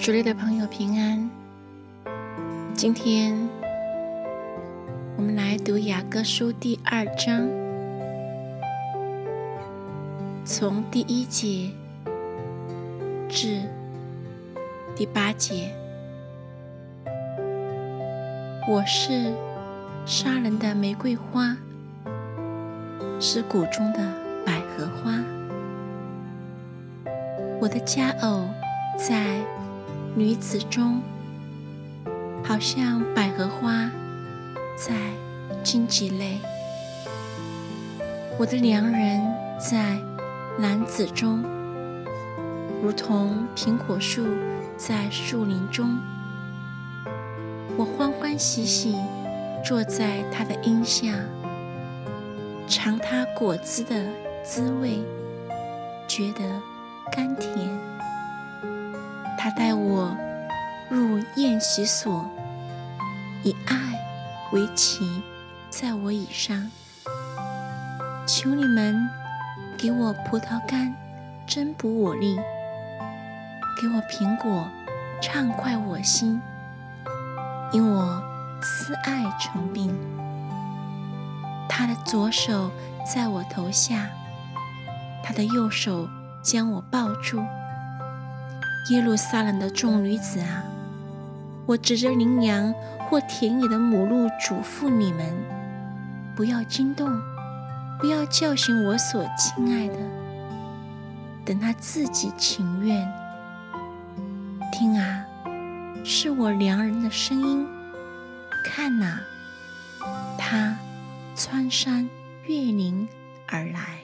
主内的朋友平安。今天我们来读雅各书第二章，从第一节至第八节。我是杀人的玫瑰花，是谷中的百合花。我的佳偶在女子中，好像百合花在荆棘内；我的良人在男子中，如同苹果树在树林中。我欢欢喜喜坐在他的荫下，尝他果子的滋味，觉得甘甜。他带我入宴席所，以爱为旗，在我以上。求你们给我葡萄干，增补我力；给我苹果，畅快我心。因我思爱成病，他的左手在我头下，他的右手将我抱住。耶路撒冷的众女子啊，我指着羚羊或田野的母鹿嘱咐你们：不要惊动，不要叫醒我所亲爱的，等他自己情愿。听啊！是我良人的声音，看哪，他穿山越岭而来。